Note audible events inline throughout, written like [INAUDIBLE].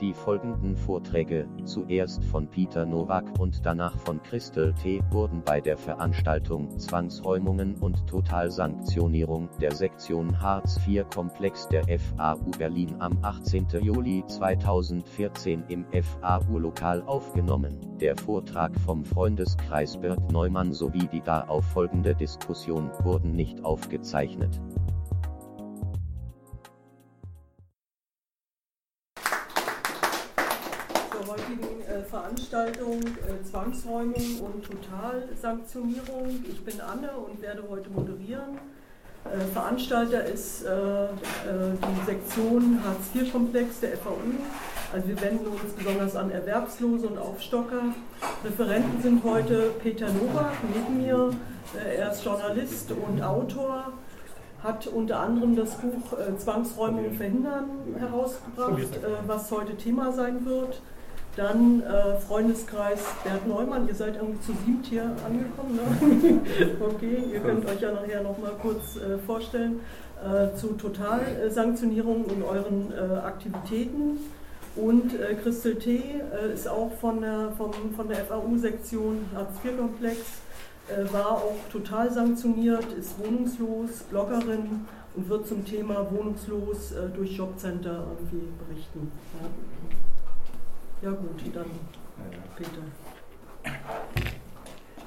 Die folgenden Vorträge, zuerst von Peter Nowak und danach von Christel T., wurden bei der Veranstaltung Zwangsräumungen und Totalsanktionierung der Sektion Hartz IV Komplex der FAU Berlin am 18. Juli 2014 im FAU-Lokal aufgenommen. Der Vortrag vom Freundeskreis Bert Neumann sowie die darauf folgende Diskussion wurden nicht aufgezeichnet. Veranstaltung äh, Zwangsräumung und Totalsanktionierung. Ich bin Anne und werde heute moderieren. Äh, Veranstalter ist äh, äh die Sektion Hartz-IV-Komplex der FAU. Also wir wenden uns besonders an Erwerbslose und Aufstocker. Referenten sind heute Peter Nowak neben mir. Äh, er ist Journalist und Autor hat unter anderem das Buch äh, Zwangsräumung verhindern herausgebracht, äh, was heute Thema sein wird. Dann äh, Freundeskreis Bert Neumann, ihr seid irgendwie zu siebt hier angekommen. Ne? [LAUGHS] okay, ihr könnt euch ja nachher nochmal kurz äh, vorstellen äh, zu Totalsanktionierung in euren äh, Aktivitäten. Und äh, Christel T. Äh, ist auch von der, vom, von der FAU-Sektion Hartz-IV-Komplex, war auch total sanktioniert, ist wohnungslos, Bloggerin und wird zum Thema wohnungslos durch Jobcenter irgendwie berichten. Ja. Ja gut, dann Peter.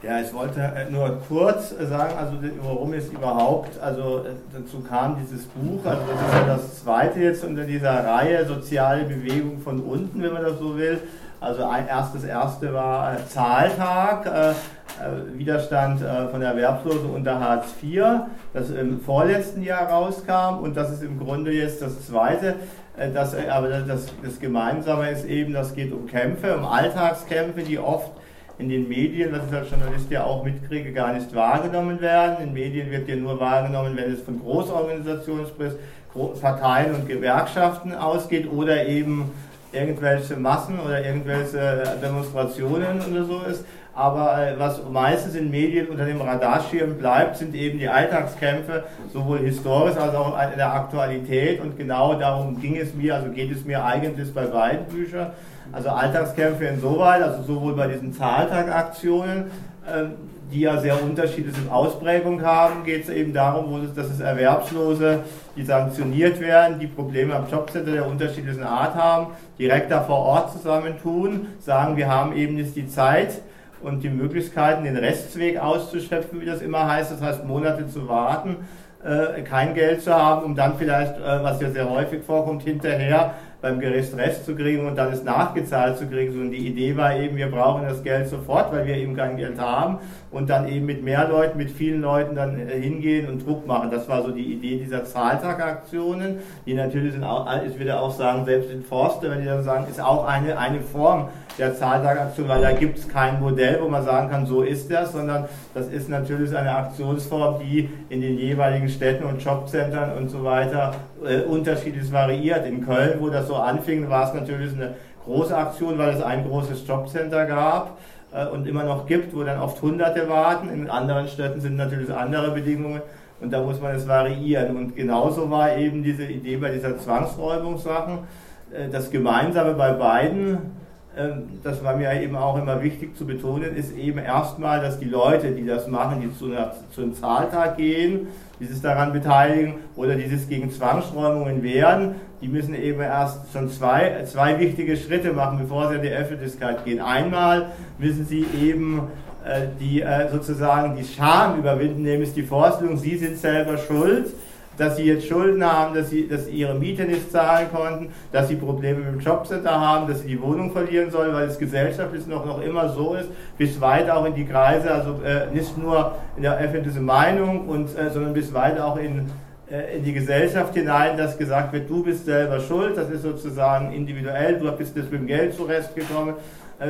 Ja, ich wollte äh, nur kurz sagen, also warum es überhaupt, also äh, dazu kam dieses Buch, also das ist ja das zweite jetzt unter dieser Reihe Soziale Bewegung von unten, wenn man das so will. Also ein erstes erste war äh, Zahltag, äh, äh, Widerstand äh, von Erwerbslosen unter Hartz IV, das im vorletzten Jahr rauskam und das ist im Grunde jetzt das zweite. Äh, das, aber das, das Gemeinsame ist eben, das geht um Kämpfe, um Alltagskämpfe, die oft in den Medien, was ich als Journalist ja auch mitkriege, gar nicht wahrgenommen werden. In Medien wird ja nur wahrgenommen, wenn es von Großorganisationen, sprich Parteien und Gewerkschaften ausgeht oder eben irgendwelche Massen oder irgendwelche Demonstrationen oder so ist. Aber äh, was meistens in Medien unter dem Radarschirm bleibt, sind eben die Alltagskämpfe, sowohl historisch als auch in der Aktualität. Und genau darum ging es mir, also geht es mir eigentlich bei beiden Büchern. Also Alltagskämpfe insoweit, also sowohl bei diesen Zahltagaktionen, ähm, die ja sehr unterschiedliche Ausprägung haben, geht es eben darum, dass es Erwerbslose, die sanktioniert werden, die Probleme am Jobcenter der unterschiedlichen Art haben, direkt da vor Ort zusammentun, sagen, wir haben eben nicht die Zeit, und die Möglichkeiten, den Rechtsweg auszuschöpfen, wie das immer heißt, das heißt Monate zu warten, äh, kein Geld zu haben, um dann vielleicht, äh, was ja sehr häufig vorkommt, hinterher beim Gericht Rest zu kriegen und dann es nachgezahlt zu kriegen. Und die Idee war eben, wir brauchen das Geld sofort, weil wir eben kein Geld haben und dann eben mit mehr Leuten, mit vielen Leuten dann äh, hingehen und Druck machen. Das war so die Idee dieser Zahltagaktionen, die natürlich sind auch, ich würde auch sagen, selbst in Forste, wenn die dann sagen, ist auch eine, eine Form der Zahltagaktion, weil da gibt es kein Modell, wo man sagen kann, so ist das, sondern das ist natürlich eine Aktionsform, die in den jeweiligen Städten und Jobcentern und so weiter äh, unterschiedlich variiert. In Köln, wo das so anfing, war es natürlich eine große Aktion, weil es ein großes Jobcenter gab äh, und immer noch gibt, wo dann oft Hunderte warten. In anderen Städten sind natürlich andere Bedingungen und da muss man es variieren. Und genauso war eben diese Idee bei dieser Zwangsräumungssachen. Äh, das Gemeinsame bei beiden, das war mir eben auch immer wichtig zu betonen, ist eben erstmal, dass die Leute, die das machen, die zu, einer, zu einem Zahltag gehen, die sich daran beteiligen oder die sich gegen Zwangsräumungen wehren, die müssen eben erst schon zwei, zwei wichtige Schritte machen, bevor sie in die Öffentlichkeit gehen. Einmal müssen sie eben äh, die äh, sozusagen die Scham überwinden, nämlich die Vorstellung, sie sind selber schuld dass sie jetzt Schulden haben, dass sie, dass sie ihre Miete nicht zahlen konnten, dass sie Probleme mit dem Jobcenter haben, dass sie die Wohnung verlieren sollen, weil es gesellschaftlich noch, noch immer so ist, bis weit auch in die Kreise, also äh, nicht nur in der öffentlichen Meinung, und, äh, sondern bis weit auch in, äh, in die Gesellschaft hinein, dass gesagt wird, du bist selber schuld, das ist sozusagen individuell, du bist jetzt mit dem Geld zurechtgekommen, äh,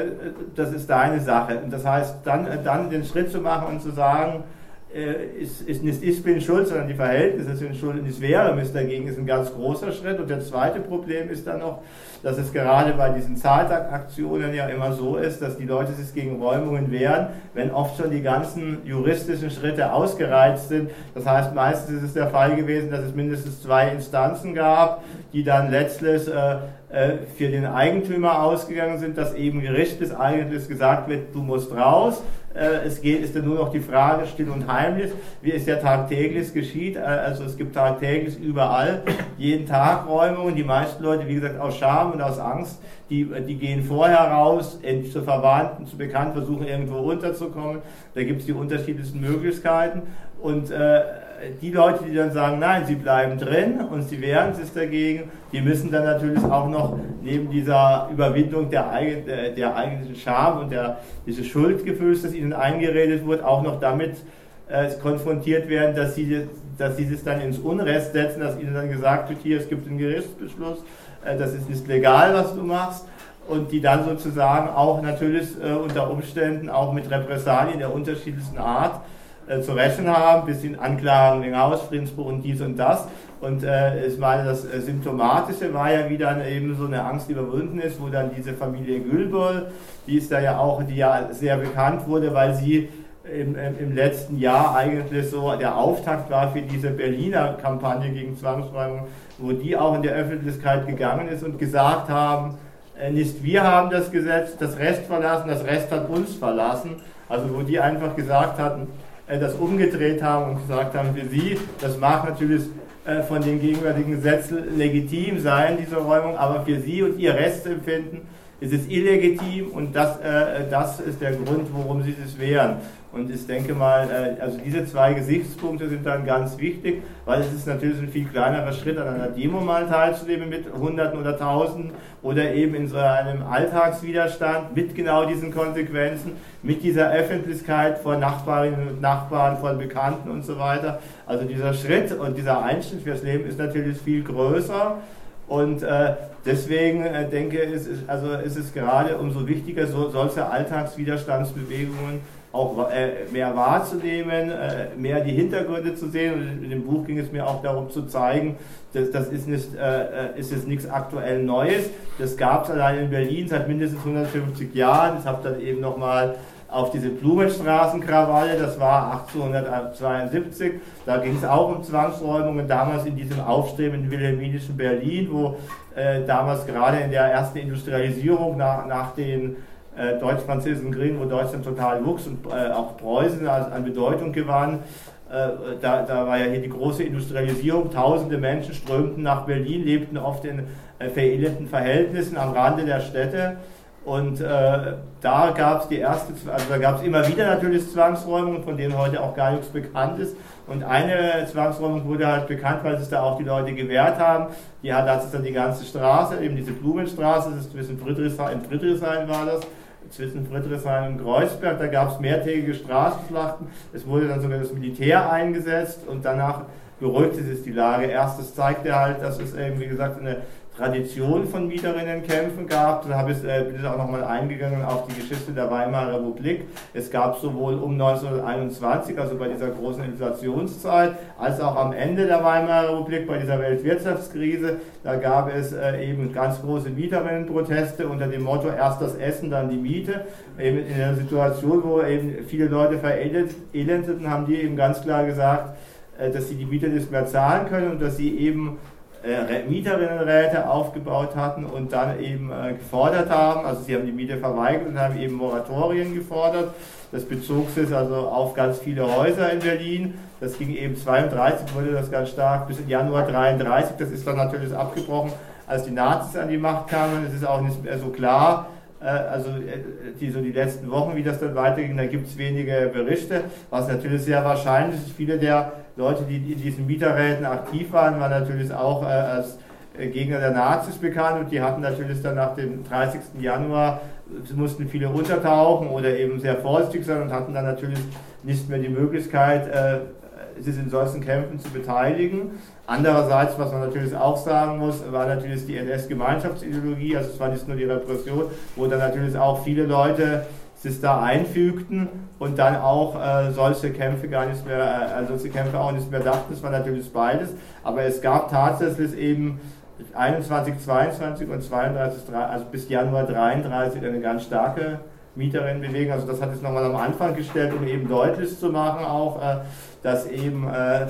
das ist deine Sache. Und das heißt, dann, äh, dann den Schritt zu machen und zu sagen, äh, ist, ist nicht ich bin schuld, sondern die Verhältnisse sind schuld und das Wäre ist dagegen ist ein ganz großer Schritt. Und der zweite Problem ist dann noch, dass es gerade bei diesen Zahltagaktionen ja immer so ist, dass die Leute sich gegen Räumungen wehren, wenn oft schon die ganzen juristischen Schritte ausgereizt sind. Das heißt, meistens ist es der Fall gewesen, dass es mindestens zwei Instanzen gab, die dann letztlich äh, äh für den Eigentümer ausgegangen sind, dass eben Gericht bis eigentlich gesagt wird, du musst raus. Äh, es geht, ist dann nur noch die Frage, still und heimlich, wie es ja tagtäglich geschieht. Äh, also es gibt tagtäglich überall, jeden Tag Räumungen. Die meisten Leute, wie gesagt, aus Scham und aus Angst, die, die gehen vorher raus, zu Verwandten, zu Bekannten, versuchen irgendwo runterzukommen. Da gibt es die unterschiedlichsten Möglichkeiten. Und äh, die Leute, die dann sagen, nein, sie bleiben drin und sie wehren sich dagegen, die müssen dann natürlich auch noch neben dieser Überwindung der, der, der eigentlichen Scham und der, dieses Schuldgefühls, das ihnen eingeredet wird, auch noch damit äh, konfrontiert werden, dass sie, dass sie das dann ins Unrest setzen, dass ihnen dann gesagt wird, hier, es gibt einen Gerichtsbeschluss, äh, das ist nicht legal, was du machst. Und die dann sozusagen auch natürlich äh, unter Umständen auch mit Repressalien der unterschiedlichsten Art äh, zu rechnen haben, bis hin Anklagen wegen Hausfriedensbruch und dies und das. Und äh, ich meine, das äh, Symptomatische war ja, wie dann eben so eine Angst überwunden ist, wo dann diese Familie Gülbol, die ist da ja auch, die ja sehr bekannt wurde, weil sie im, im, letzten Jahr eigentlich so der Auftakt war für diese Berliner Kampagne gegen Zwangsräumung, wo die auch in der Öffentlichkeit gegangen ist und gesagt haben, äh, nicht wir haben das Gesetz, das Rest verlassen, das Rest hat uns verlassen. Also wo die einfach gesagt hatten, das umgedreht haben und gesagt haben, für sie, das mag natürlich äh, von den gegenwärtigen Gesetzen legitim sein, diese Räumung, aber für sie und ihr Restempfinden ist es illegitim und das, äh, das ist der Grund, warum sie es wehren. Und ich denke mal, äh, also diese zwei Gesichtspunkte sind dann ganz wichtig, weil es ist natürlich ein viel kleinerer Schritt, an einer Demo mal teilzunehmen mit Hunderten oder Tausenden oder eben in so einem Alltagswiderstand mit genau diesen Konsequenzen, mit dieser Öffentlichkeit von Nachbarinnen und Nachbarn, von Bekannten und so weiter. Also dieser Schritt und dieser Einschnitt fürs Leben ist natürlich viel größer. Und äh, deswegen äh, denke ich, also ist es gerade umso wichtiger, so, solche Alltagswiderstandsbewegungen auch äh, mehr wahrzunehmen, äh, mehr die Hintergründe zu sehen. Und in dem Buch ging es mir auch darum zu zeigen, dass das ist, nicht, äh, ist jetzt nichts aktuell Neues. Das gab es allein in Berlin seit mindestens 150 Jahren. Das habe dann eben nochmal auf diese Blumenstraßenkrawalle, das war 1872, da ging es auch um Zwangsräumungen, damals in diesem aufstrebenden wilhelminischen Berlin, wo äh, damals gerade in der ersten Industrialisierung nach, nach den äh, deutsch-französischen Kriegen, wo Deutschland total wuchs und äh, auch Preußen an Bedeutung gewann. Äh, da, da, war ja hier die große Industrialisierung. Tausende Menschen strömten nach Berlin, lebten oft in äh, verelendeten Verhältnissen am Rande der Städte. Und äh, da gab es die erste, also da gab es immer wieder natürlich Zwangsräumungen, von denen heute auch gar nichts bekannt ist. Und eine Zwangsräumung wurde halt bekannt, weil sich da auch die Leute gewehrt haben. Die hat, das ist dann die ganze Straße, eben diese Blumenstraße, das ist zwischen Friedrichshain, in Friedrichshain war das, zwischen Friedrichshain und Kreuzberg, da gab es mehrtägige Straßenschlachten. Es wurde dann sogar das Militär eingesetzt und danach beruhigte sich die Lage. Erstes zeigte halt, dass es eben, wie gesagt, eine Tradition von Mieterinnenkämpfen gab. Da habe ich, äh, bin ich auch nochmal eingegangen auf die Geschichte der Weimarer Republik. Es gab sowohl um 1921, also bei dieser großen Inflationszeit, als auch am Ende der Weimarer Republik, bei dieser Weltwirtschaftskrise, da gab es äh, eben ganz große Mieterinnenproteste unter dem Motto erst das Essen, dann die Miete. Eben in einer Situation, wo eben viele Leute verelendeten, haben die eben ganz klar gesagt, äh, dass sie die Miete nicht mehr zahlen können und dass sie eben äh, Mieterinnenräte aufgebaut hatten und dann eben äh, gefordert haben, also sie haben die Miete verweigert und haben eben Moratorien gefordert. Das bezog sich also auf ganz viele Häuser in Berlin. Das ging eben 32, wurde das ganz stark bis in Januar 33. Das ist dann natürlich abgebrochen, als die Nazis an die Macht kamen. Es ist auch nicht mehr so klar, also die, so die letzten Wochen, wie das dann weiterging, da gibt es wenige Berichte, was natürlich sehr wahrscheinlich ist. Viele der Leute, die in diesen Mieterräten aktiv waren, waren natürlich auch äh, als äh, Gegner der Nazis bekannt und die hatten natürlich dann nach dem 30. Januar, mussten viele untertauchen oder eben sehr vorsichtig sein und hatten dann natürlich nicht mehr die Möglichkeit, äh, sich in solchen Kämpfen zu beteiligen. Andererseits, was man natürlich auch sagen muss, war natürlich die NS-Gemeinschaftsideologie, also es war nicht nur die Repression, wo dann natürlich auch viele Leute sich da einfügten und dann auch äh, solche Kämpfe gar nicht mehr, äh, also solche Kämpfe auch nicht mehr dachten. Das war natürlich beides, aber es gab tatsächlich eben 21, 22 und 32, also bis Januar 33 eine ganz starke Mieterinnenbewegung. Also das hat es nochmal am Anfang gestellt, um eben deutlich zu machen auch, äh, dass eben äh,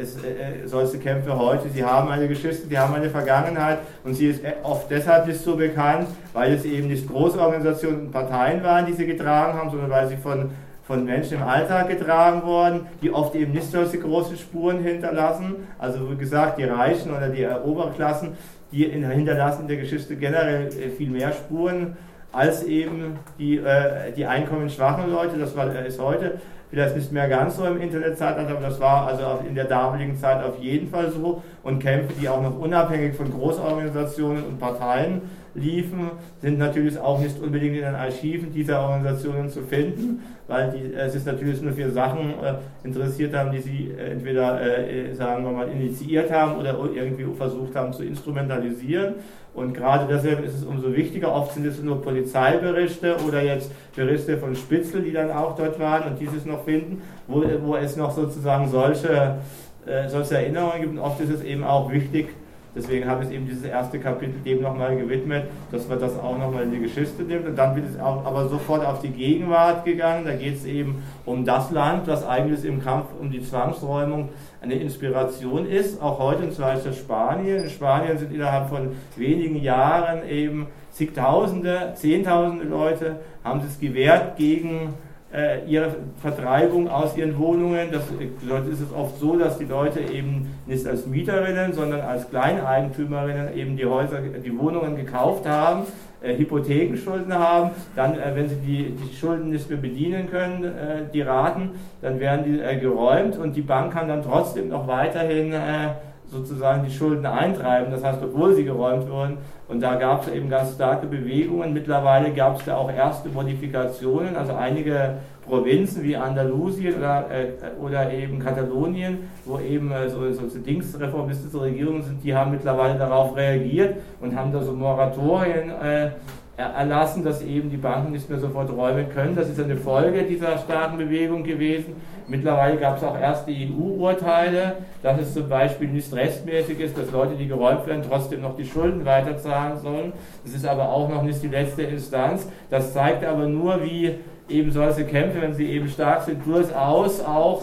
es, äh, solche Kämpfe heute, sie haben eine Geschichte, sie haben eine Vergangenheit und sie ist oft deshalb nicht so bekannt, weil es eben nicht Großorganisationen und Parteien waren, die sie getragen haben, sondern weil sie von, von Menschen im Alltag getragen wurden, die oft eben nicht solche großen Spuren hinterlassen. Also wie gesagt, die Reichen oder die Oberklassen, die hinterlassen in der Geschichte generell viel mehr Spuren als eben die, äh, die einkommensschwachen Leute. Das war, ist heute vielleicht nicht mehr ganz so im Internetzeitalter, aber das war also in der damaligen Zeit auf jeden Fall so. Und Kämpfe, die auch noch unabhängig von Großorganisationen und Parteien liefen, sind natürlich auch nicht unbedingt in den Archiven dieser Organisationen zu finden, weil die, es ist natürlich nur für Sachen äh, interessiert haben, die sie äh, entweder, äh, sagen wir mal, initiiert haben oder irgendwie versucht haben zu instrumentalisieren. Und gerade deshalb ist es umso wichtiger, oft sind es nur Polizeiberichte oder jetzt Berichte von Spitzel, die dann auch dort waren und dieses noch finden, wo, wo es noch sozusagen solche, äh, solche Erinnerungen gibt. Und oft ist es eben auch wichtig, Deswegen habe ich eben dieses erste Kapitel dem nochmal gewidmet, dass wir das auch nochmal in die Geschichte nehmen. Und dann wird es auch aber sofort auf die Gegenwart gegangen. Da geht es eben um das Land, was eigentlich im Kampf um die Zwangsräumung eine Inspiration ist. Auch heute, und zwar ist das Spanien. In Spanien sind innerhalb von wenigen Jahren eben zigtausende, zehntausende Leute haben sich gewehrt gegen äh, ihre Vertreibung aus ihren Wohnungen. Das, dort ist es oft so, dass die Leute eben nicht als Mieterinnen, sondern als Kleineigentümerinnen eben die Häuser, die Wohnungen gekauft haben, äh, Hypothekenschulden haben, dann, äh, wenn sie die, die Schulden nicht mehr bedienen können, äh, die Raten, dann werden die äh, geräumt und die Bank kann dann trotzdem noch weiterhin äh, sozusagen die Schulden eintreiben, das heißt, obwohl sie geräumt wurden. Und da gab es eben ganz starke Bewegungen. Mittlerweile gab es da auch erste Modifikationen, also einige Provinzen wie Andalusien oder, äh, oder eben Katalonien, wo eben äh, so, so, linksreformistische Regierungen sind, die haben mittlerweile darauf reagiert und haben da so Moratorien äh, erlassen, dass eben die Banken nicht mehr sofort räumen können. Das ist eine Folge dieser starken Bewegung gewesen. Mittlerweile gab es auch erste EU-Urteile, dass es zum Beispiel nicht rechtmäßig ist, dass Leute, die geräumt werden, trotzdem noch die Schulden weiterzahlen sollen. Das ist aber auch noch nicht die letzte Instanz. Das zeigt aber nur, wie eben solche Kämpfe, wenn sie eben stark sind, durchaus auch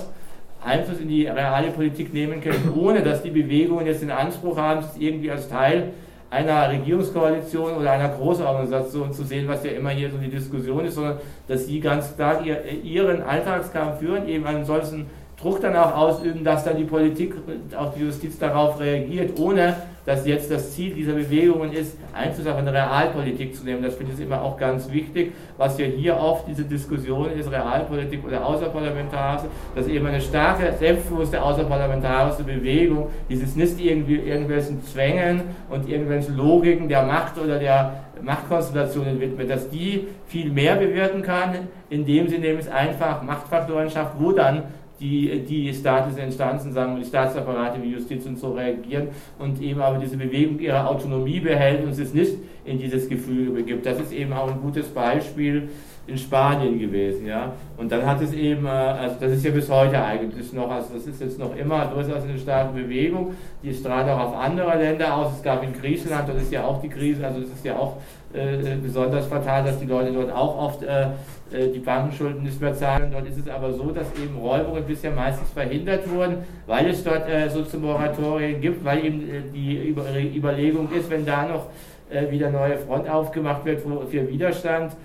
Einfluss in die reale Politik nehmen können, ohne dass die Bewegungen jetzt den Anspruch haben, es irgendwie als Teil einer Regierungskoalition oder einer Großorganisation zu sehen, was ja immer hier so die Diskussion ist, sondern dass sie ganz klar ihren Alltagskampf führen, eben einen solchen Druck dann auch ausüben, dass dann die Politik, auch die Justiz darauf reagiert, ohne dass jetzt das Ziel dieser Bewegungen ist, Einfluss auf eine Realpolitik zu nehmen. Das finde ich immer auch ganz wichtig, was ja hier oft diese Diskussion ist, Realpolitik oder außerparlamentarische, dass eben eine starke, selbstbewusste außerparlamentarische Bewegung dieses nicht irgendwie irgendwelchen Zwängen und irgendwelchen Logiken der Macht oder der Machtkonstellationen widmet, dass die viel mehr bewirken kann, indem sie nämlich einfach Machtfaktoren schafft, wo dann die, die staatlichen Instanzen, sagen wir, die Staatsapparate wie Justiz und so reagieren und eben aber diese Bewegung ihre Autonomie behält und es nicht in dieses Gefühl übergibt. Das ist eben auch ein gutes Beispiel in Spanien gewesen, ja. Und dann hat es eben, äh, also das ist ja bis heute eigentlich noch, also das ist jetzt noch immer durchaus eine starke Bewegung, die strahlt auch auf andere Länder aus. Es gab in Griechenland, das ist ja auch die Krise, also es ist ja auch äh, besonders fatal, dass die Leute dort auch oft äh, äh, die Bankenschulden nicht mehr zahlen. Dort ist es aber so, dass eben Räumungen bisher meistens verhindert wurden, weil es dort äh, so zu Moratorien gibt, weil eben äh, die Über Überlegung ist, wenn da noch äh, wieder neue Front aufgemacht wird für Widerstand,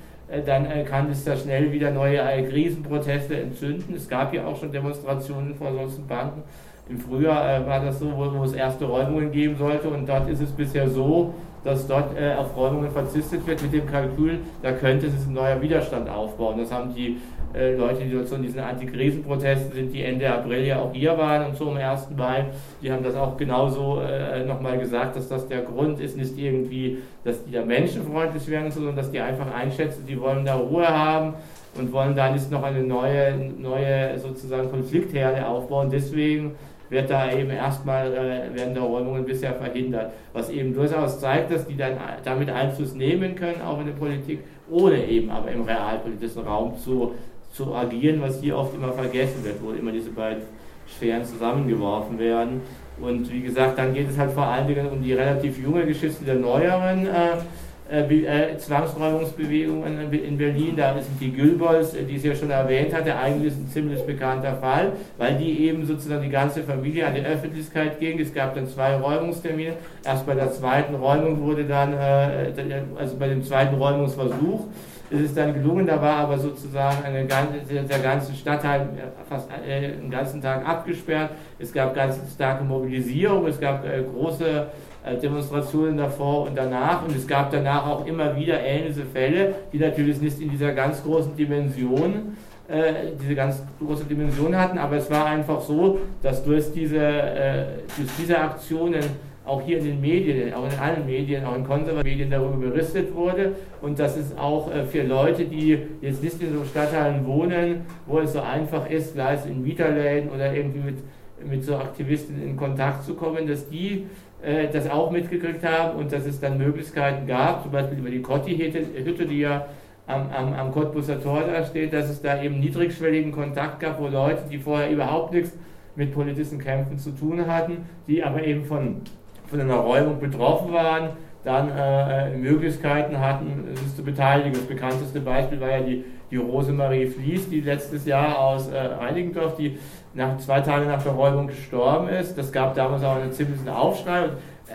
dann kann es da schnell wieder neue Krisenproteste entzünden. Es gab ja auch schon Demonstrationen vor solchen Banken. Im Frühjahr war das so, wo, wo es erste Räumungen geben sollte und dort ist es bisher so, dass dort äh, auf Räumungen verzichtet wird mit dem Kalkül, da könnte es ein neuer Widerstand aufbauen. Das haben die äh, Leute, die dort so in diesen Antikrisenprotesten sind, die Ende April ja auch hier waren und so am 1. Mai, die haben das auch genauso äh, nochmal gesagt, dass das der Grund ist, nicht irgendwie, dass die da menschenfreundlich werden, sondern dass die einfach einschätzen, die wollen da Ruhe haben und wollen da nicht noch eine neue, neue sozusagen Konfliktherde aufbauen. Deswegen wird da eben erstmal, äh, werden da Räumungen bisher verhindert. Was eben durchaus zeigt, dass die dann damit Einfluss nehmen können, auch in der Politik, ohne eben aber im realpolitischen Raum zu, zu agieren, was hier oft immer vergessen wird, wo immer diese beiden Sphären zusammengeworfen werden. Und wie gesagt, dann geht es halt vor allen Dingen um die relativ junge Geschichte der neueren äh, äh, äh, Zwangsräumungsbewegungen in Berlin. Da sind die Gülbols, äh, die ich ja schon erwähnt hatte, eigentlich ein ziemlich bekannter Fall, weil die eben sozusagen die ganze Familie an die Öffentlichkeit ging. Es gab dann zwei Räumungstermine. Erst bei der zweiten Räumung wurde dann, äh, also bei dem zweiten Räumungsversuch, ist es dann gelungen, da war aber sozusagen eine ganze, der ganze Stadtteil fast äh, den ganzen Tag abgesperrt. Es gab ganz starke Mobilisierung, es gab äh, große äh, Demonstrationen davor und danach. Und es gab danach auch immer wieder ähnliche Fälle, die natürlich nicht in dieser ganz großen Dimension äh, diese ganz große Dimension hatten, aber es war einfach so, dass durch diese, äh, durch diese Aktionen auch hier in den Medien, auch in allen Medien, auch in konservativen Medien darüber berichtet wurde. Und dass es auch äh, für Leute, die jetzt nicht in so Stadtteilen wohnen, wo es so einfach ist, gleich in Mieterläden oder irgendwie mit, mit so Aktivisten in Kontakt zu kommen, dass die äh, das auch mitgekriegt haben und dass es dann Möglichkeiten gab, zum Beispiel über die Kotti-Hütte, die ja am, am, am Cottbusser Tor da steht, dass es da eben niedrigschwelligen Kontakt gab, wo Leute, die vorher überhaupt nichts mit politischen Kämpfen zu tun hatten, die aber eben von, von einer Räumung betroffen waren, dann äh, Möglichkeiten hatten, sich zu beteiligen. Das bekannteste Beispiel war ja die, die Rosemarie Fließ, die letztes Jahr aus äh, Reinigendorf, die nach zwei Tagen nach der Räumung gestorben ist. Das gab damals auch einen ziemlichen Aufschrei. Und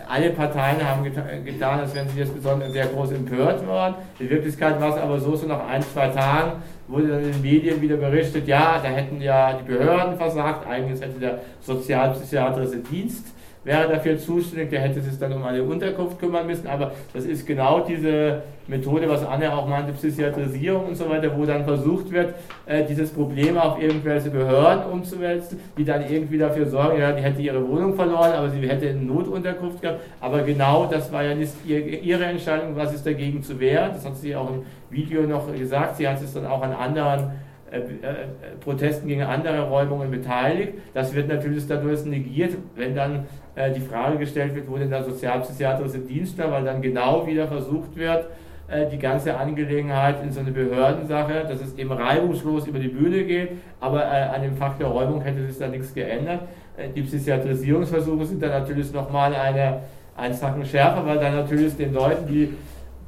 alle Parteien haben getan, als wenn sie jetzt besonders sehr groß empört waren. In Wirklichkeit war es aber so, so nach ein, zwei Tagen wurde dann in den Medien wieder berichtet, ja, da hätten ja die Behörden versagt, eigentlich hätte der sozialpsychiatrische Dienst wäre dafür zuständig, der hätte sich dann um eine Unterkunft kümmern müssen, aber das ist genau diese Methode, was Anne auch meinte, Psychiatrisierung und so weiter, wo dann versucht wird, äh, dieses Problem auf irgendwelche Behörden umzuwälzen, die dann irgendwie dafür sorgen, ja, die hätte ihre Wohnung verloren, aber sie hätte eine Notunterkunft gehabt, aber genau das war ja nicht ihre Entscheidung, was ist dagegen zu wehren, das hat sie auch im Video noch gesagt, sie hat es dann auch an anderen äh, äh, Protesten gegen andere Räumungen beteiligt. Das wird natürlich dadurch negiert, wenn dann äh, die Frage gestellt wird, wo denn der sozialpsychiatrische Dienst da, weil dann genau wieder versucht wird, äh, die ganze Angelegenheit in so eine Behördensache, dass es eben reibungslos über die Bühne geht, aber äh, an dem Fakt der Räumung hätte sich da nichts geändert. Die Psychiatrisierungsversuche sind dann natürlich nochmal eine, ein Sachen schärfer, weil dann natürlich den Leuten, die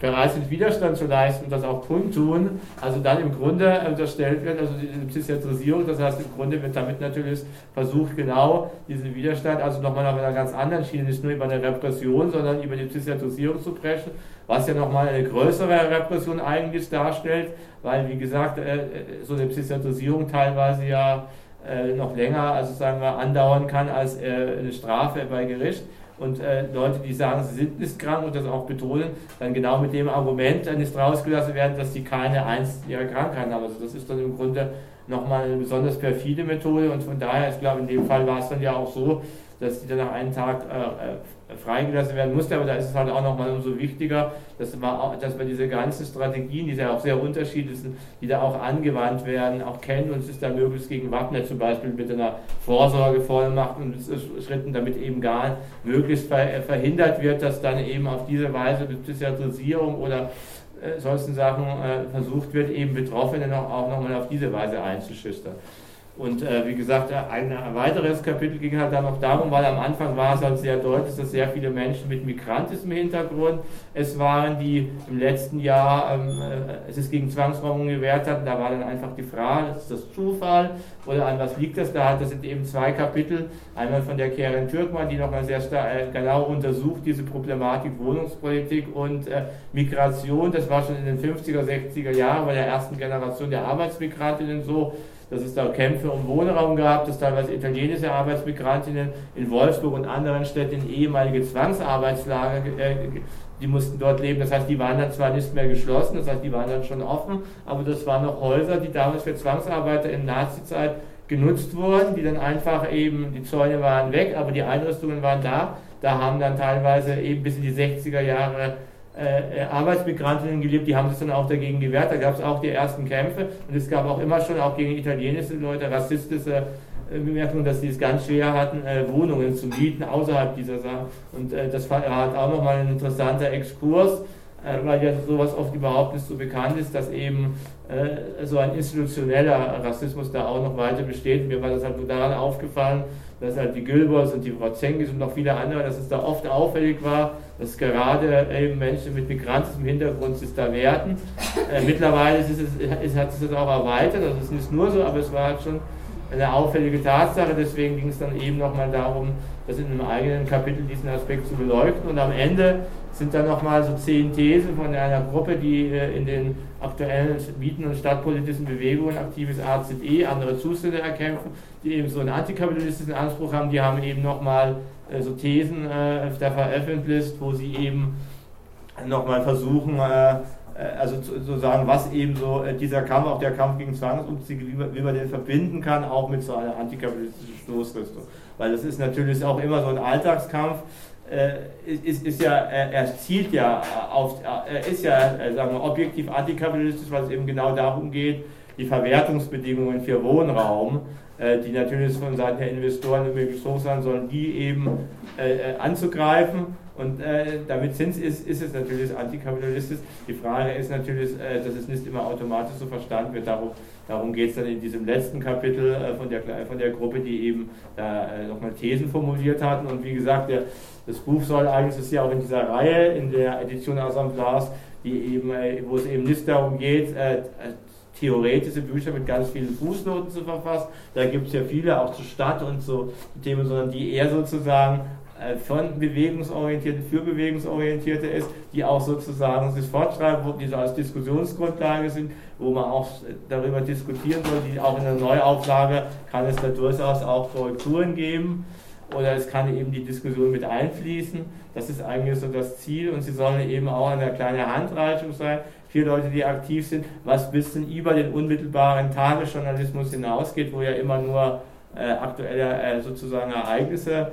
bereit sind, Widerstand zu leisten und das auch kundtun, also dann im Grunde unterstellt wird, also diese Psychiatrisierung, das heißt im Grunde wird damit natürlich versucht, genau diesen Widerstand, also nochmal auf einer ganz anderen Schiene, nicht nur über eine Repression, sondern über die Psychiatrisierung zu brechen, was ja nochmal eine größere Repression eigentlich darstellt, weil wie gesagt, äh, äh, so eine Psychiatrisierung teilweise ja äh, noch länger, also sagen wir, andauern kann als eine Strafe bei Gericht und äh, Leute, die sagen, sie sind nicht krank und das auch betonen, dann genau mit dem Argument dann ist rausgelassen werden, dass sie keine einst ihrer Krankheiten haben. Also das ist dann im Grunde nochmal eine besonders perfide Methode und von daher, ich glaube, in dem Fall war es dann ja auch so, dass die dann nach einem Tag äh, äh, freigelassen werden musste, aber da ist es halt auch nochmal umso wichtiger, dass man, dass man diese ganzen Strategien, die ja auch sehr unterschiedlich sind, die da auch angewandt werden, auch kennt und es ist da möglichst gegen Waffner zum Beispiel mit einer Vorsorgevollmacht und Schritten, damit eben gar möglichst verhindert wird, dass dann eben auf diese Weise mit Psychiatrisierung oder äh, solchen Sachen äh, versucht wird, eben Betroffene noch, auch nochmal auf diese Weise einzuschüchtern. Und äh, wie gesagt, ein weiteres Kapitel ging halt dann noch darum, weil am Anfang war es halt sehr deutlich, dass sehr viele Menschen mit migrantischem Hintergrund es waren, die im letzten Jahr ähm, äh, es ist gegen Zwangsräumung gewährt hatten. Da war dann einfach die Frage, ist das Zufall oder an was liegt das da? Das sind eben zwei Kapitel. Einmal von der Karen Türkmann, die nochmal sehr äh, genau untersucht, diese Problematik Wohnungspolitik und äh, Migration. Das war schon in den 50er, 60er Jahren bei der ersten Generation der Arbeitsmigrantinnen so dass es da Kämpfe um Wohnraum gab, dass teilweise italienische Arbeitsmigrantinnen in Wolfsburg und anderen Städten in ehemalige Zwangsarbeitslager, äh, die mussten dort leben. Das heißt, die waren dann zwar nicht mehr geschlossen, das heißt, die waren dann schon offen, aber das waren noch Häuser, die damals für Zwangsarbeiter in Nazizeit genutzt wurden, die dann einfach eben, die Zäune waren weg, aber die Einrüstungen waren da. Da haben dann teilweise eben bis in die 60er Jahre äh, äh, Arbeitsmigrantinnen gelebt, die haben sich dann auch dagegen gewehrt. Da gab es auch die ersten Kämpfe und es gab auch immer schon auch gegen italienische Leute rassistische Bemerkung, dass sie es ganz schwer hatten, äh, Wohnungen zu mieten außerhalb dieser Sache. Und äh, das war hat auch nochmal ein interessanter Exkurs, äh, weil ja sowas oft überhaupt nicht so bekannt ist, dass eben äh, so ein institutioneller Rassismus da auch noch weiter besteht. Mir war das halt nur daran aufgefallen, dass halt die Gilberts und die Wrotzengis und noch viele andere, dass es da oft auffällig war, dass gerade eben Menschen mit migrantischem Hintergrund sich da wehrten. Äh, mittlerweile ist es, ist, hat sich das auch erweitert, also es ist nicht nur so, aber es war halt schon eine auffällige Tatsache, deswegen ging es dann eben nochmal darum, das in einem eigenen Kapitel diesen Aspekt zu beleuchten. Und am Ende sind dann nochmal so zehn Thesen von einer Gruppe, die äh, in den aktuellen Mieten- und stadtpolitischen Bewegungen aktives AZE, andere Zustände erkämpfen, die eben so einen antikapitalistischen Anspruch haben, die haben eben nochmal äh, so Thesen äh, da veröffentlicht, wo sie eben nochmal versuchen, also zu sagen, was eben so dieser Kampf, auch der Kampf gegen Zwangsumzüge, wie man den verbinden kann, auch mit so einer antikapitalistischen Stoßrichtung. Weil das ist natürlich auch immer so ein Alltagskampf, äh, ist, ist ja, er zielt ja auf, er ist ja, äh, sagen wir, objektiv antikapitalistisch, weil es eben genau darum geht, die Verwertungsbedingungen für Wohnraum, äh, die natürlich von Seiten der Investoren möglichst hoch sein sollen, die eben äh, anzugreifen. Und äh, damit sind, ist, ist es natürlich antikapitalistisch. Die Frage ist natürlich, äh, dass es nicht immer automatisch so verstanden wird. Darum, darum geht es dann in diesem letzten Kapitel von, der, von der Gruppe, die eben da nochmal Thesen formuliert hatten. Und wie gesagt, der, das Buch soll eigentlich, ist ja auch in dieser Reihe, in der Edition Assemblars, die eben, äh, wo es eben nicht darum geht, äh, äh, theoretische Bücher mit ganz vielen Fußnoten zu verfassen. Da gibt es ja viele auch zur Stadt und so Themen, sondern die eher sozusagen von bewegungsorientierte für bewegungsorientierte ist, die auch sozusagen sich fortschreiben, die so als Diskussionsgrundlage sind, wo man auch darüber diskutieren soll, die auch in der Neuauflage kann es da durchaus auch Korrekturen geben oder es kann eben die Diskussion mit einfließen. Das ist eigentlich so das Ziel und sie sollen eben auch eine kleine Handreichung sein für Leute, die aktiv sind, was ein bisschen über den unmittelbaren Tagesjournalismus hinausgeht, wo ja immer nur äh, aktuelle äh, sozusagen Ereignisse äh,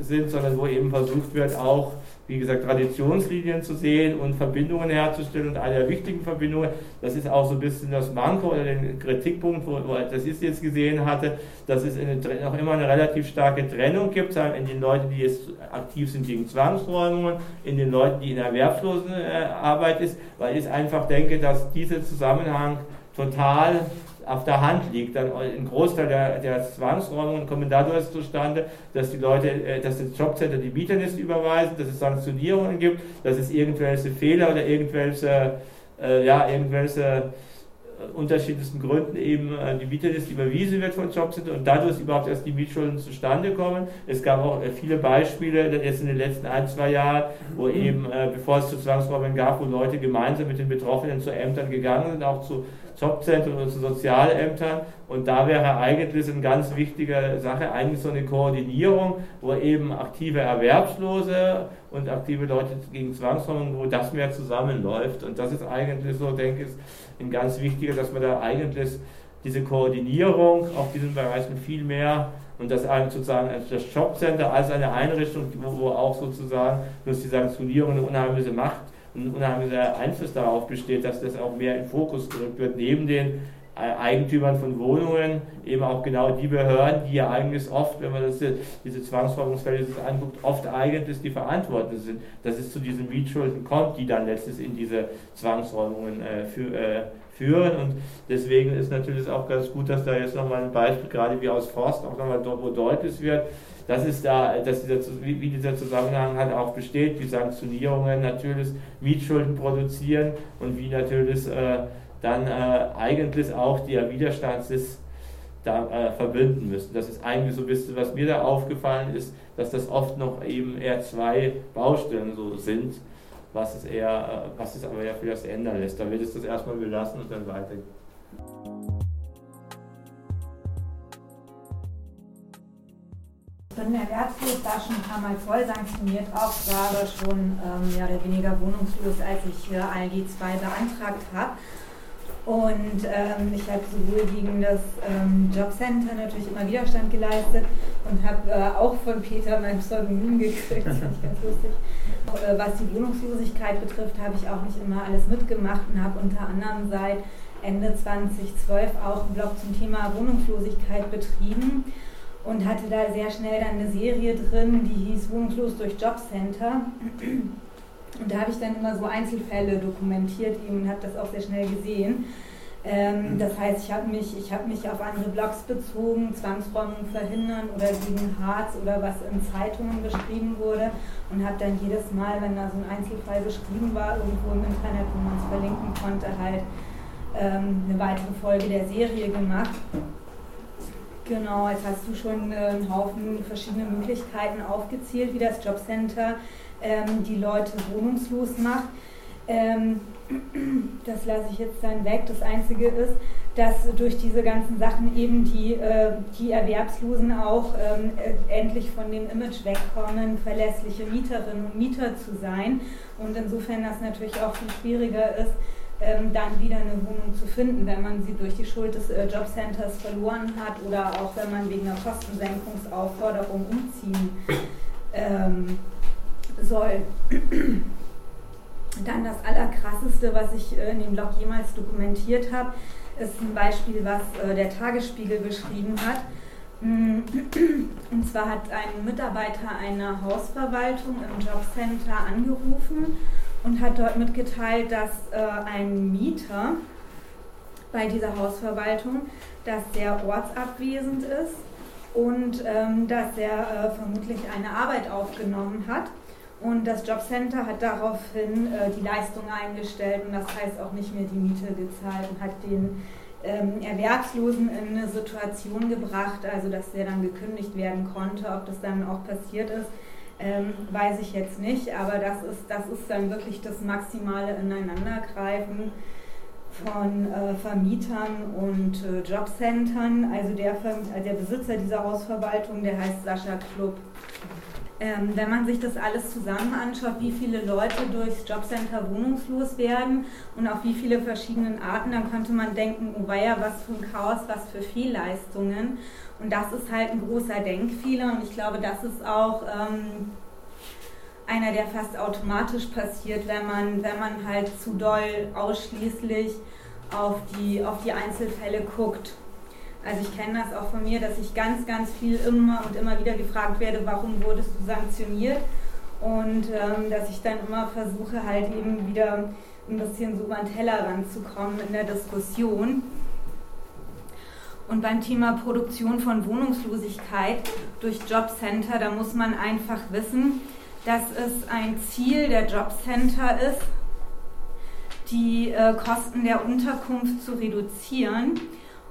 sind, sondern wo eben versucht wird, auch wie gesagt, Traditionslinien zu sehen und Verbindungen herzustellen. Und der wichtigen Verbindungen, das ist auch so ein bisschen das Manko oder den Kritikpunkt, wo, wo das ich jetzt gesehen hatte, dass es noch immer eine relativ starke Trennung gibt, in den Leuten, die jetzt aktiv sind gegen Zwangsräumungen, in den Leuten, die in Erwerbslosenarbeit ist, weil ich einfach denke, dass dieser Zusammenhang total auf der Hand liegt. Dann ein Großteil der, der Zwangsräumungen kommen dadurch zustande, dass die Leute, äh, dass das Jobcenter die Mieter nicht überweisen, dass es Sanktionierungen gibt, dass es irgendwelche Fehler oder irgendwelche, äh, ja, irgendwelche unterschiedlichsten Gründen eben äh, die Mieterliste überwiesen wird von Jobcenter und dadurch überhaupt erst die Mietschulden zustande kommen. Es gab auch äh, viele Beispiele jetzt in den letzten ein, zwei Jahren, wo eben, äh, bevor es zu Zwangsräumen gab, wo Leute gemeinsam mit den Betroffenen zu Ämtern gegangen sind, auch zu Jobzentren oder zu Sozialämtern. Und da wäre eigentlich eine ganz wichtige Sache, eigentlich so eine Koordinierung, wo eben aktive Erwerbslose und aktive Leute gegen Zwangsräumung, wo das mehr zusammenläuft. Und das ist eigentlich so, denke ich, ein ganz wichtiger, dass man da eigentlich diese Koordinierung auf diesen Bereichen viel mehr und das sozusagen das Jobcenter als eine Einrichtung, wo, auch sozusagen durch die Sanktionierung eine unheimliche Macht und ein unheimlicher Einfluss darauf besteht, dass das auch mehr in Fokus gerückt wird, neben den Eigentümern von Wohnungen, eben auch genau die Behörden, die ja eigentlich oft, wenn man das, diese Zwangsräumungsfälle sich anguckt, oft eigentlich die Verantwortlichen sind, dass es zu diesen Mietschulden kommt, die dann letztlich in diese Zwangsräumungen äh, für, äh, führen. Und deswegen ist natürlich auch ganz gut, dass da jetzt nochmal ein Beispiel, gerade wie aus Forst, auch nochmal wo deutlich wird, dass es da, dass dieser, wie dieser Zusammenhang halt auch besteht, wie Sanktionierungen natürlich Mietschulden produzieren und wie natürlich äh, dann äh, eigentlich auch der Widerstand ist, da äh, verbinden müssen. Das ist eigentlich so ein bisschen, was mir da aufgefallen ist, dass das oft noch eben eher zwei Baustellen so sind, was es eher, äh, was es aber ja vielleicht ändern lässt. Da wird es das erstmal belassen und dann weitergehen. Bin erwerbslos, da schon ein paar Mal voll sanktioniert, auch aber schon ähm, mehr oder weniger wohnungslos, als ich äh, ALG 2 beantragt habe. Und ähm, ich habe sowohl gegen das ähm, Jobcenter natürlich immer Widerstand geleistet und habe äh, auch von Peter mein Pseudonym gekriegt, das ich ganz lustig. Äh, was die Wohnungslosigkeit betrifft, habe ich auch nicht immer alles mitgemacht und habe unter anderem seit Ende 2012 auch einen Blog zum Thema Wohnungslosigkeit betrieben und hatte da sehr schnell dann eine Serie drin, die hieß Wohnungslos durch Jobcenter. Und da habe ich dann immer so Einzelfälle dokumentiert eben und habe das auch sehr schnell gesehen. Ähm, mhm. das heißt, ich habe mich, hab mich auf andere Blogs bezogen, Zwangsräumung verhindern oder gegen Harz oder was in Zeitungen beschrieben wurde und habe dann jedes Mal, wenn da so ein Einzelfall beschrieben war, irgendwo im Internet, wo man es verlinken konnte, halt ähm, eine weitere Folge der Serie gemacht. Genau, jetzt hast du schon äh, einen Haufen verschiedene Möglichkeiten aufgezählt, wie das Jobcenter ähm, die Leute wohnungslos macht. Ähm, [CLEARS THROAT] das lasse ich jetzt dann weg. Das Einzige ist, dass durch diese ganzen Sachen eben die, äh, die Erwerbslosen auch ähm, äh, endlich von dem Image wegkommen, verlässliche Mieterinnen und Mieter zu sein. Und insofern das natürlich auch viel schwieriger ist, ähm, dann wieder eine Wohnung zu finden, wenn man sie durch die Schuld des äh, Jobcenters verloren hat oder auch wenn man wegen einer Kostensenkungsaufforderung umziehen ähm, soll. Dann das Allerkrasseste, was ich äh, in dem Blog jemals dokumentiert habe, ist ein Beispiel, was äh, der Tagesspiegel beschrieben hat. Mm, und zwar hat ein Mitarbeiter einer Hausverwaltung im Jobcenter angerufen und hat dort mitgeteilt, dass äh, ein Mieter bei dieser Hausverwaltung, dass der ortsabwesend ist und ähm, dass er vermutlich eine Arbeit aufgenommen hat und das Jobcenter hat daraufhin äh, die Leistung eingestellt und das heißt auch nicht mehr die Miete gezahlt und hat den ähm, Erwerbslosen in eine Situation gebracht, also dass der dann gekündigt werden konnte. Ob das dann auch passiert ist, ähm, weiß ich jetzt nicht, aber das ist, das ist dann wirklich das maximale Ineinandergreifen von äh, Vermietern und äh, Jobcentern. Also der, der Besitzer dieser Hausverwaltung, der heißt Sascha Klub. Ähm, wenn man sich das alles zusammen anschaut, wie viele Leute durchs Jobcenter wohnungslos werden und auf wie viele verschiedenen Arten, dann könnte man denken, oh weia, was für ein Chaos, was für Fehlleistungen. Und das ist halt ein großer Denkfehler und ich glaube, das ist auch ähm, einer, der fast automatisch passiert, wenn man, wenn man halt zu doll ausschließlich auf die, auf die Einzelfälle guckt. Also ich kenne das auch von mir, dass ich ganz, ganz viel immer und immer wieder gefragt werde, warum wurdest du sanktioniert? Und ähm, dass ich dann immer versuche, halt eben wieder ein bisschen so über den Teller ranzukommen in der Diskussion. Und beim Thema Produktion von Wohnungslosigkeit durch Jobcenter, da muss man einfach wissen, dass es ein Ziel der Jobcenter ist, die äh, Kosten der Unterkunft zu reduzieren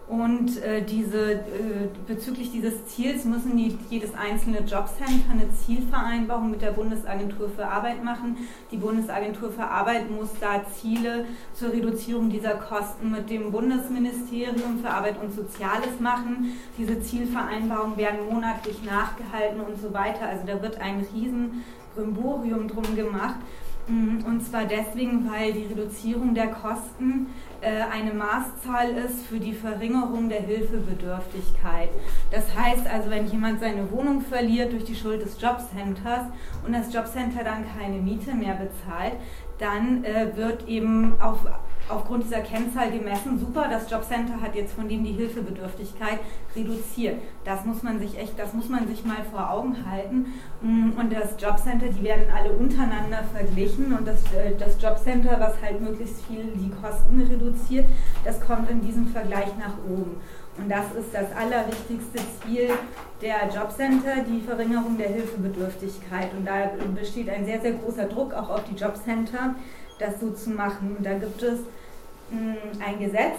und äh, diese, äh, bezüglich dieses Ziels müssen die, jedes einzelne Jobcenter eine Zielvereinbarung mit der Bundesagentur für Arbeit machen. Die Bundesagentur für Arbeit muss da Ziele zur Reduzierung dieser Kosten mit dem Bundesministerium für Arbeit und Soziales machen. Diese Zielvereinbarungen werden monatlich nachgehalten und so weiter. Also da wird ein riesen Brimborium drum gemacht. Mm, und zwar deswegen, weil die Reduzierung der Kosten eine Maßzahl ist für die Verringerung der Hilfebedürftigkeit. Das heißt also, wenn jemand seine Wohnung verliert durch die Schuld des Jobcenters und das Jobcenter dann keine Miete mehr bezahlt, dann äh, wird eben auf aufgrund dieser Kennzahl gemessen, super, das Jobcenter hat jetzt von dem die Hilfebedürftigkeit reduziert. Das muss man sich echt, das muss man sich mal vor Augen halten. Mm, und das Jobcenter, die werden alle untereinander verglichen und das, äh, das Jobcenter, was halt möglichst viel die Kosten reduziert, das kommt in diesem Vergleich nach oben. Und das ist das allerwichtigste Ziel der Jobcenter, die Verringerung der Hilfebedürftigkeit. Und da besteht ein sehr, sehr großer Druck auch auf die Jobcenter, das so zu machen. Und da gibt es ein Gesetz,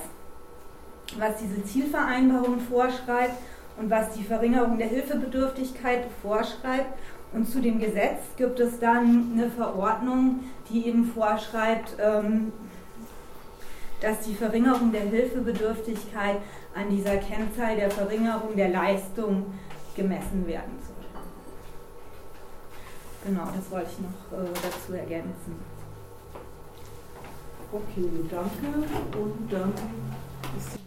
was diese Zielvereinbarung vorschreibt und was die Verringerung der Hilfebedürftigkeit vorschreibt. Und zu dem Gesetz gibt es dann eine Verordnung, die eben vorschreibt, ähm, dass die Verringerung der Hilfebedürftigkeit an dieser Kennzahl der Verringerung der Leistung gemessen werden soll. Genau, das wollte ich noch äh, dazu ergänzen. Okay, danke. Und dann ist